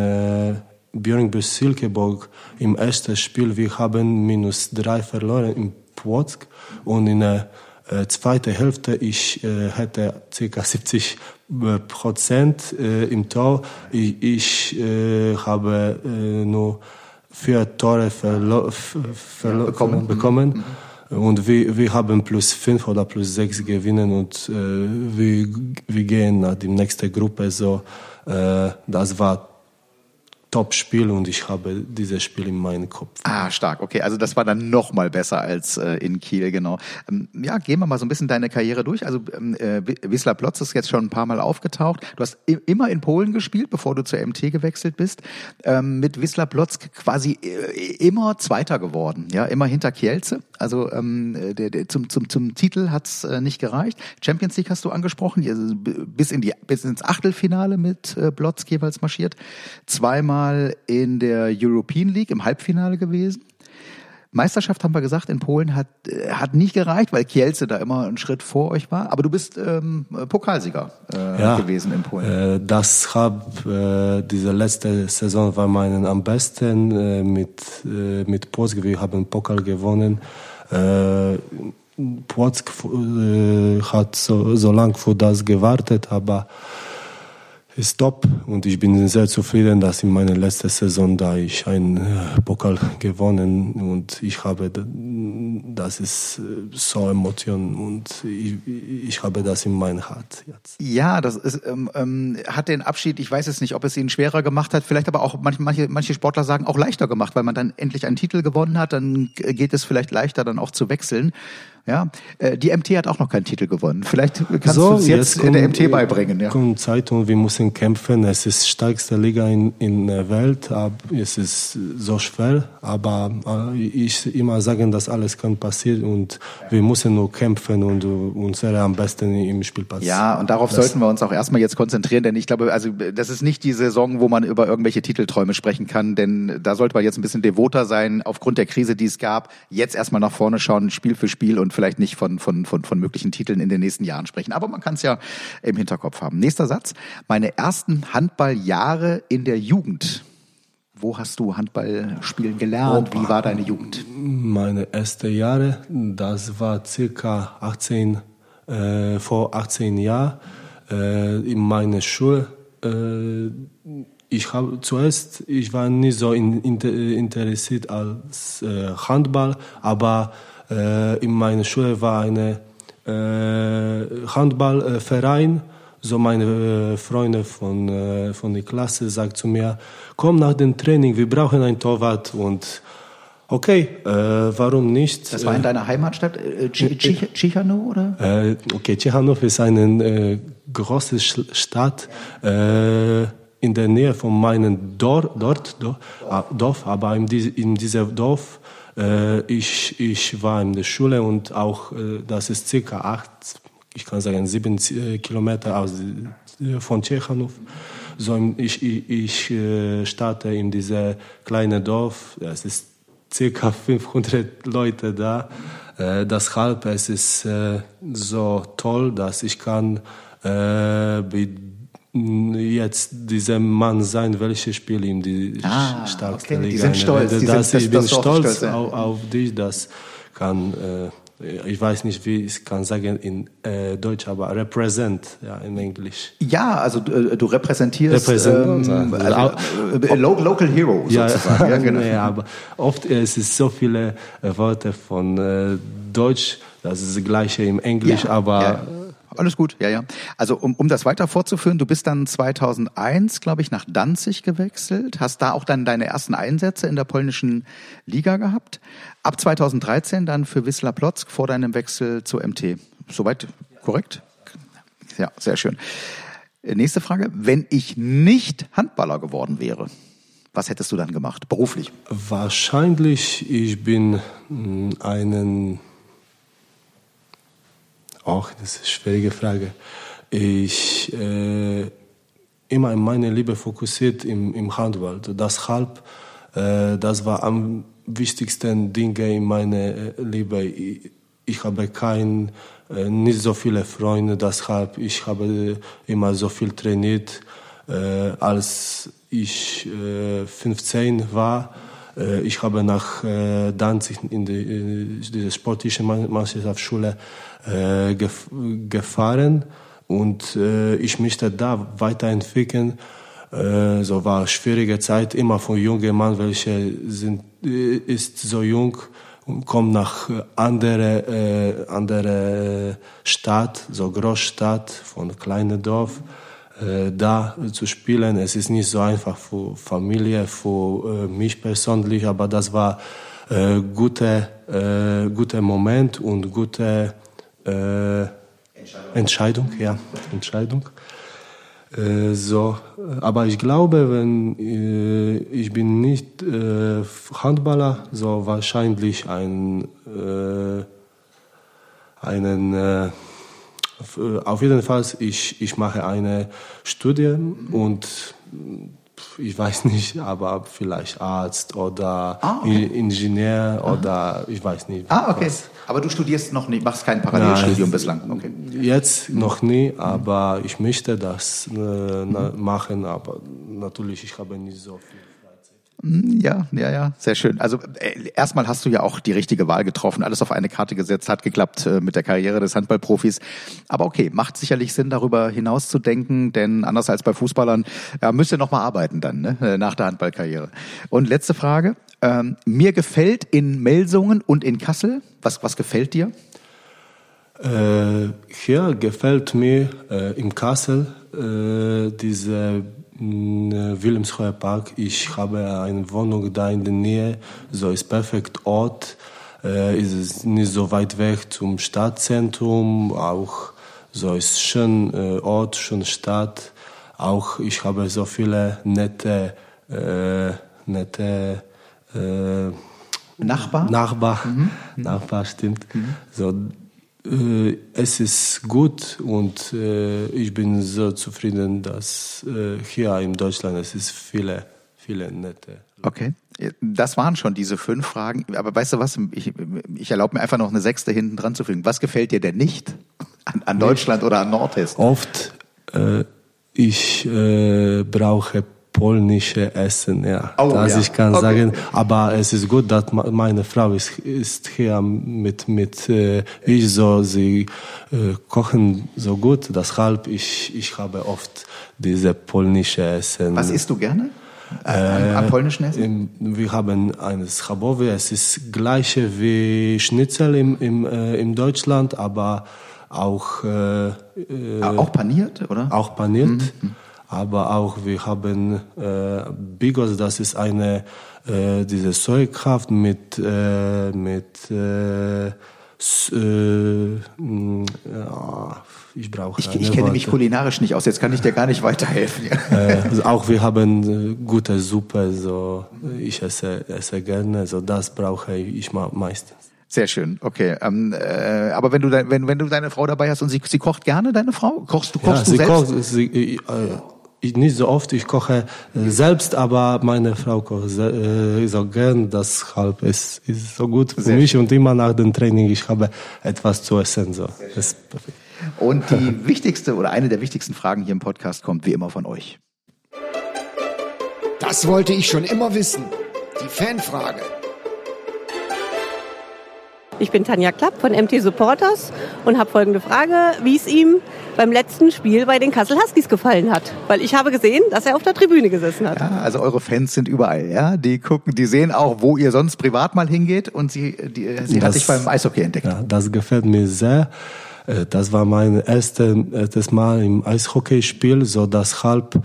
Björnbus Silkeborg. Im ersten Spiel wir haben minus drei verloren in Płock und in der äh, zweiten Hälfte ich äh, hatte ca. 70 äh, Prozent äh, im Tor. Ich, ich äh, habe äh, nur vier Tore verlo verlo bekommen. bekommen. Mhm. Und wir, wir haben plus fünf oder plus sechs gewinnen und äh, wir, wir gehen nach die nächste Gruppe. So, äh, das war Top-Spiel und ich habe dieses Spiel in meinem Kopf. Ah, stark. Okay, also das war dann noch mal besser als äh, in Kiel, genau. Ähm, ja, gehen wir mal so ein bisschen deine Karriere durch. Also ähm, äh, Wisla Plotz ist jetzt schon ein paar Mal aufgetaucht. Du hast immer in Polen gespielt, bevor du zur MT gewechselt bist. Ähm, mit Wisla Plotz quasi äh, immer Zweiter geworden, ja, immer hinter Kielce. Also ähm, der, der, zum, zum, zum Titel hat's äh, nicht gereicht. Champions League hast du angesprochen, also bis in die bis ins Achtelfinale mit äh, Plotz jeweils marschiert. Zweimal Mal in der European League im Halbfinale gewesen. Meisterschaft haben wir gesagt, in Polen hat, äh, hat nicht gereicht, weil Kielce da immer einen Schritt vor euch war. Aber du bist ähm, Pokalsieger äh, ja, gewesen in Polen. Äh, das hab, äh, diese letzte Saison war meine am besten äh, mit, äh, mit Płock. Wir haben Pokal gewonnen. Äh, Płock äh, hat so, so lange für das gewartet, aber ist top und ich bin sehr zufrieden, dass in meiner letzten Saison da ich einen äh, Pokal gewonnen und ich habe das ist äh, so Emotion und ich, ich habe das in meinem Hart jetzt. Ja, das ist, ähm, ähm, hat den Abschied, ich weiß jetzt nicht, ob es ihn schwerer gemacht hat, vielleicht aber auch manche, manche Sportler sagen auch leichter gemacht, weil man dann endlich einen Titel gewonnen hat, dann geht es vielleicht leichter dann auch zu wechseln. Ja, äh, die MT hat auch noch keinen Titel gewonnen. Vielleicht kannst so, du es jetzt, jetzt in der MT beibringen. Ja. Kommt Zeit und wir müssen kämpfen. Es ist stärkste Liga in, in der Welt. Es ist so schwer, aber äh, ich immer sagen, dass alles kann passieren und wir müssen nur kämpfen und uns am besten im Spiel passieren. Ja, und darauf das sollten wir uns auch erstmal jetzt konzentrieren, denn ich glaube, also das ist nicht die Saison, wo man über irgendwelche Titelträume sprechen kann, denn da sollte man jetzt ein bisschen devoter sein aufgrund der Krise, die es gab. Jetzt erstmal nach vorne schauen, Spiel für Spiel und vielleicht nicht von, von, von, von möglichen Titeln in den nächsten Jahren sprechen. Aber man kann es ja im Hinterkopf haben. Nächster Satz. Meine ersten Handballjahre in der Jugend. Wo hast du Handball spielen gelernt? Wie war deine Jugend? Meine ersten Jahre, das war circa 18, äh, vor 18 Jahren äh, in meiner Schule. Äh, ich habe zuerst, ich war nicht so in, in, interessiert als äh, Handball, aber in meiner Schule war ein äh, Handballverein. So meine äh, Freunde von, äh, von der Klasse sagt zu mir, komm nach dem Training, wir brauchen ein Torwart und Okay, äh, warum nicht? Das war in deiner Heimatstadt äh, Cichano, oder? Äh, okay, Cichano ist eine äh, große Stadt äh, in der Nähe von meinem Dorf, dort, Dorf, aber in, diese, in diesem Dorf äh, ich, ich war in der Schule und auch, äh, das ist circa acht, ich kann sagen sieben äh, Kilometer aus, von Tschechanov. So, ich, ich, ich starte in diesem kleinen Dorf, es ist circa 500 Leute da. Äh, deshalb es ist es so toll, dass ich kann äh, jetzt dieser Mann sein, welches Spiel ihm die ah, stärkste okay. Liga. Die sind stolz. Die das, sind, ich bin stolz, stolz auf, auf, dich, das kann, äh, ich weiß nicht, wie ich kann sagen in äh, Deutsch, aber represent, ja, in Englisch. Ja, also du, äh, du repräsentierst ähm, also, äh, Local Hero sozusagen. Ja, genau. ja, aber oft äh, es ist so viele äh, Worte von äh, Deutsch, das ist das gleiche im Englisch, ja, aber ja alles gut, ja, ja. Also um, um das weiter fortzuführen, du bist dann 2001, glaube ich, nach Danzig gewechselt, hast da auch dann deine ersten Einsätze in der polnischen Liga gehabt. Ab 2013 dann für Wisla Plock vor deinem Wechsel zur MT. Soweit korrekt? Ja, sehr schön. Nächste Frage. Wenn ich nicht Handballer geworden wäre, was hättest du dann gemacht, beruflich? Wahrscheinlich, ich bin hm, einen auch, das ist eine schwierige Frage. Ich äh, immer meine Liebe fokussiert im, im Handball. Deshalb, äh, das war am wichtigsten Dinge in meiner äh, Liebe. Ich, ich habe kein, äh, nicht so viele Freunde, deshalb ich habe immer so viel trainiert. Äh, als ich äh, 15 war, ich habe nach äh, Danzig in die, die sportliche Mannschaftsschule äh, gef gefahren und äh, ich möchte da weiterentwickeln. Äh, so war schwierige Zeit immer von jungen Mann, welche sind äh, ist so jung und kommt nach andere äh, andere Stadt, so Großstadt von kleinen Dorf. Äh, da zu spielen. Es ist nicht so einfach für Familie, für äh, mich persönlich, aber das war äh, gute, äh, guter Moment und gute äh, Entscheidung. Entscheidung, ja, Entscheidung. Äh, so, aber ich glaube, wenn äh, ich bin nicht äh, Handballer, so wahrscheinlich ein äh, einen äh, auf jeden Fall ich ich mache eine Studie und ich weiß nicht, aber vielleicht Arzt oder ah, okay. Ingenieur Aha. oder ich weiß nicht. Ah, okay. Was. Aber du studierst noch nicht, machst kein Parallelstudium Nein, bislang. Okay. Jetzt noch nie, aber ich möchte das äh, mhm. machen, aber natürlich, ich habe nicht so viel. Hm, ja, ja, ja, sehr schön. Also äh, erstmal hast du ja auch die richtige Wahl getroffen, alles auf eine Karte gesetzt, hat geklappt äh, mit der Karriere des Handballprofis. Aber okay, macht sicherlich Sinn, darüber hinaus zu denken, denn anders als bei Fußballern ja, müsst ihr noch mal arbeiten dann ne? Äh, nach der Handballkarriere. Und letzte Frage: ähm, Mir gefällt in Melsungen und in Kassel. Was was gefällt dir? Äh, hier gefällt mir äh, in Kassel äh, diese äh, Wilhelmshöher Park. Ich habe eine Wohnung da in der Nähe, so ist perfekt Ort. Äh, ist es nicht so weit weg zum Stadtzentrum, auch so ist schön äh, Ort, schön Stadt. Auch ich habe so viele nette, äh, nette äh, Nachbar. Nachbar, mhm. Nachbar stimmt. Mhm. So äh, es ist gut und äh, ich bin so zufrieden, dass äh, hier in Deutschland es ist viele, viele nette. Okay. Das waren schon diese fünf Fragen. Aber weißt du was? Ich, ich erlaube mir einfach noch eine sechste hinten dran zu fügen. Was gefällt dir denn nicht an, an Deutschland oder an Nordhessen? Oft, äh, ich äh, brauche polnische Essen, ja. Oh, das ja. ich kann okay. sagen. Aber es ist gut, dass meine Frau ist, ist hier mit, mit äh, ich so, sie äh, kochen so gut, deshalb ich, ich habe oft diese polnische Essen. Was isst du gerne? Äh, am, polnischen Essen? wir haben ein Schabowy, es ist gleiche wie Schnitzel im, im, äh, in Deutschland, aber auch äh, äh, auch paniert, oder? Auch paniert. Mhm. Aber auch wir haben äh, Bigos, das ist eine äh, diese Säukraft mit äh, mit äh, äh, ja, ich brauche ich, ich kenne Worte. mich kulinarisch nicht aus jetzt kann ich dir gar nicht weiterhelfen äh, also auch wir haben äh, gute Suppe so ich esse esse gerne so das brauche ich meistens sehr schön, okay. Ähm, äh, aber wenn du wenn wenn du deine Frau dabei hast und sie sie kocht gerne, deine Frau kochst du kochst ja, du selbst? Kocht, sie, äh, ich, nicht so oft, ich koche äh, selbst, aber meine Frau kocht äh, so gern, deshalb ist ist so gut für Sehr mich schön. und immer nach dem Training ich habe etwas zu essen so. Ist perfekt. Und die wichtigste oder eine der wichtigsten Fragen hier im Podcast kommt wie immer von euch. Das wollte ich schon immer wissen. Die Fanfrage. Ich bin Tanja Klapp von MT Supporters und habe folgende Frage, wie es ihm beim letzten Spiel bei den Kassel Huskies gefallen hat. Weil ich habe gesehen, dass er auf der Tribüne gesessen hat. Ja, also eure Fans sind überall, ja. Die gucken, die sehen auch, wo ihr sonst privat mal hingeht und sie, die, sie das, hat sich beim Eishockey entdeckt. Ja, das gefällt mir sehr. Äh, das war mein erstes, erstes Mal im Eishockeyspiel, so deshalb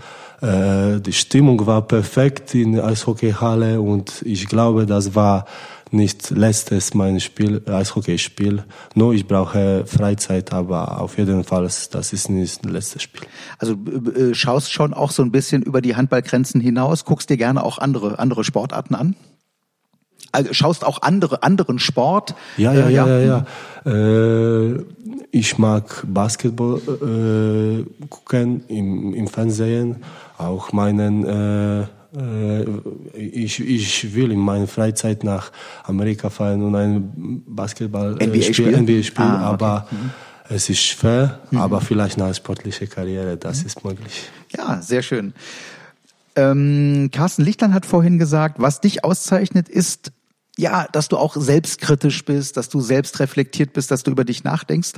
äh, die Stimmung war perfekt in der Eishockeyhalle und ich glaube, das war nicht letztes mein Spiel, Eishockeyspiel. Nur ich brauche Freizeit, aber auf jeden Fall, das ist nicht das letzte Spiel. Also äh, schaust schon auch so ein bisschen über die Handballgrenzen hinaus, guckst dir gerne auch andere, andere Sportarten an? Also schaust auch andere, anderen Sport? Ja, ja, äh, ja, ja. ja, ja. Äh, ich mag Basketball äh, gucken im, im Fernsehen, auch meinen äh, äh, ich, ich will in meiner Freizeit nach Amerika fahren und ein Basketball NBA äh, spielen, NBA spielen ah, okay. aber mhm. es ist schwer, mhm. aber vielleicht eine sportliche Karriere, das mhm. ist möglich. Ja, sehr schön. Ähm, Carsten Lichtlein hat vorhin gesagt, was dich auszeichnet, ist ja, dass du auch selbstkritisch bist, dass du selbst reflektiert bist, dass du über dich nachdenkst.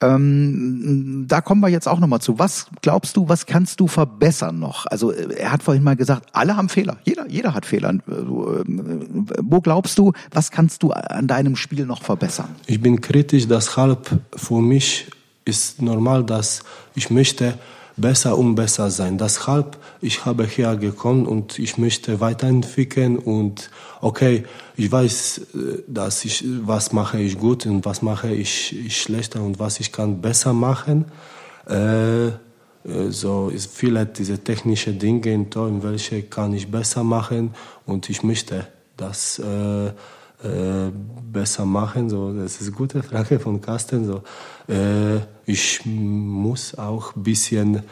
Ähm, da kommen wir jetzt auch nochmal zu. Was glaubst du, was kannst du verbessern noch? Also er hat vorhin mal gesagt, alle haben Fehler. Jeder, jeder hat Fehler. Äh, wo glaubst du, was kannst du an deinem Spiel noch verbessern? Ich bin kritisch, deshalb für mich ist normal, dass ich möchte besser und besser sein. Deshalb, ich habe hergekommen und ich möchte weiterentwickeln und okay, ich weiß, äh, dass ich, was mache ich gut und was mache ich, ich schlechter und was ich kann besser machen. Äh, äh so ist viele diese technische Dinge in Tor, welche kann ich besser machen und ich möchte das äh, äh, besser machen. So, das ist eine gute Frage von Carsten. So, äh, ich muss auch ein bisschen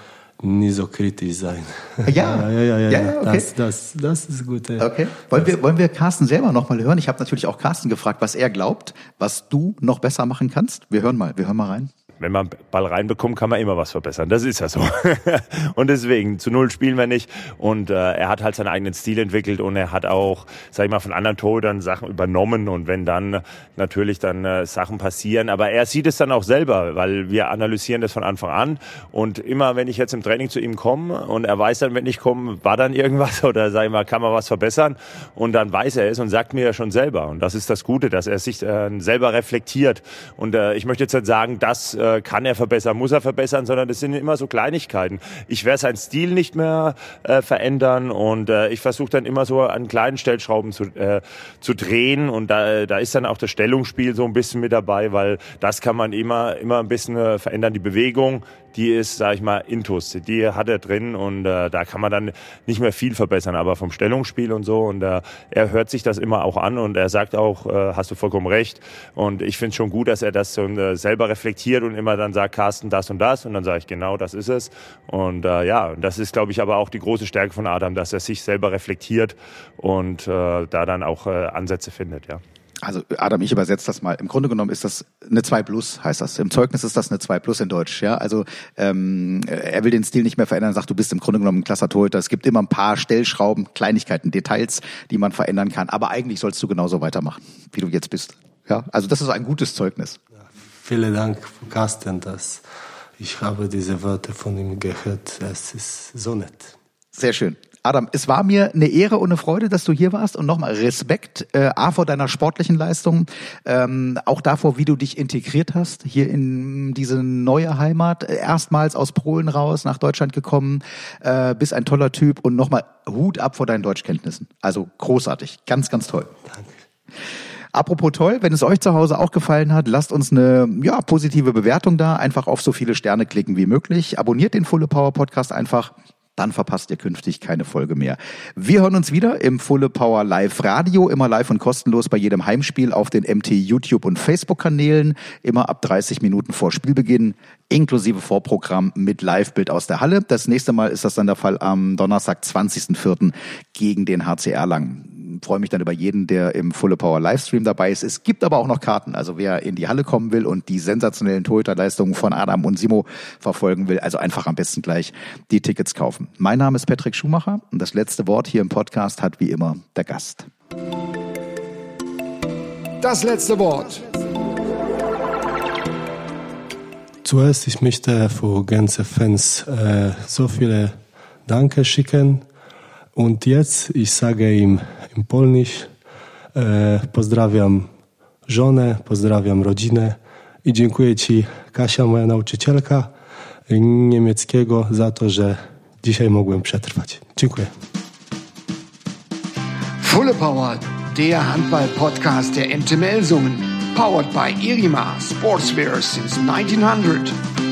nicht so kritisch sein. Ja, ja, ja, ja, ja, okay. das, das, das ist gut. Okay. Wollen wir, wollen wir Carsten selber nochmal hören? Ich habe natürlich auch Carsten gefragt, was er glaubt, was du noch besser machen kannst. Wir hören mal, wir hören mal rein wenn man Ball reinbekommt, kann man immer was verbessern. Das ist ja so. und deswegen, zu Null spielen wir nicht. Und äh, er hat halt seinen eigenen Stil entwickelt und er hat auch, sag ich mal, von anderen Torhütern Sachen übernommen. Und wenn dann natürlich dann äh, Sachen passieren, aber er sieht es dann auch selber, weil wir analysieren das von Anfang an. Und immer, wenn ich jetzt im Training zu ihm komme und er weiß dann, wenn ich komme, war dann irgendwas oder sag ich mal, kann man was verbessern. Und dann weiß er es und sagt mir ja schon selber. Und das ist das Gute, dass er sich äh, selber reflektiert. Und äh, ich möchte jetzt nicht sagen, dass äh, äh, kann er verbessern, muss er verbessern, sondern das sind immer so Kleinigkeiten. Ich werde seinen Stil nicht mehr äh, verändern und äh, ich versuche dann immer so an kleinen Stellschrauben zu, äh, zu drehen und da, da ist dann auch das Stellungsspiel so ein bisschen mit dabei, weil das kann man immer, immer ein bisschen äh, verändern, die Bewegung, die ist, sag ich mal, Intus. Die hat er drin und äh, da kann man dann nicht mehr viel verbessern, aber vom Stellungsspiel und so. Und äh, er hört sich das immer auch an und er sagt auch, äh, hast du vollkommen recht. Und ich finde schon gut, dass er das so äh, selber reflektiert und immer dann sagt, Carsten, das und das. Und dann sage ich, genau, das ist es. Und äh, ja, das ist, glaube ich, aber auch die große Stärke von Adam, dass er sich selber reflektiert und äh, da dann auch äh, Ansätze findet, ja. Also Adam, ich übersetze das mal. Im Grunde genommen ist das eine 2 Plus, heißt das. Im Zeugnis ist das eine 2 Plus in Deutsch. Ja, also ähm, er will den Stil nicht mehr verändern. Sagt, du bist im Grunde genommen ein klasser Torhüter. Es gibt immer ein paar Stellschrauben, Kleinigkeiten, Details, die man verändern kann. Aber eigentlich sollst du genauso weitermachen, wie du jetzt bist. Ja, also das ist ein gutes Zeugnis. Vielen Dank, Carsten. Dass ich habe diese Worte von ihm gehört. Es ist so nett. Sehr schön. Adam, es war mir eine Ehre und eine Freude, dass du hier warst und nochmal Respekt, äh, A, vor deiner sportlichen Leistung, ähm, auch davor, wie du dich integriert hast, hier in diese neue Heimat, erstmals aus Polen raus, nach Deutschland gekommen, äh, bist ein toller Typ und nochmal Hut ab vor deinen Deutschkenntnissen. Also großartig, ganz, ganz toll. Danke. Apropos toll, wenn es euch zu Hause auch gefallen hat, lasst uns eine ja, positive Bewertung da. Einfach auf so viele Sterne klicken wie möglich. Abonniert den Fulle Power Podcast einfach dann verpasst ihr künftig keine Folge mehr. Wir hören uns wieder im Fulle Power Live Radio, immer live und kostenlos bei jedem Heimspiel auf den MT YouTube und Facebook Kanälen, immer ab 30 Minuten vor Spielbeginn, inklusive Vorprogramm mit Live-Bild aus der Halle. Das nächste Mal ist das dann der Fall am Donnerstag, 20.04. gegen den HCR Lang freue mich dann über jeden, der im Fulle Power Livestream dabei ist. Es gibt aber auch noch Karten. Also wer in die Halle kommen will und die sensationellen Torhüterleistungen von Adam und Simo verfolgen will, also einfach am besten gleich die Tickets kaufen. Mein Name ist Patrick Schumacher und das letzte Wort hier im Podcast hat wie immer der Gast. Das letzte Wort. Zuerst, ich möchte für ganze Fans äh, so viele Danke schicken und jetzt, ich sage ihm im Polnisch, e, pozdrawiam żonę, pozdrawiam rodzinę i dziękuję Ci, Kasia, moja nauczycielka niemieckiego, za to, że dzisiaj mogłem przetrwać. Dziękuję. Fulle Power, der Handball-Podcast der MTML Summen. Powered by Irima Sportswear since 1900.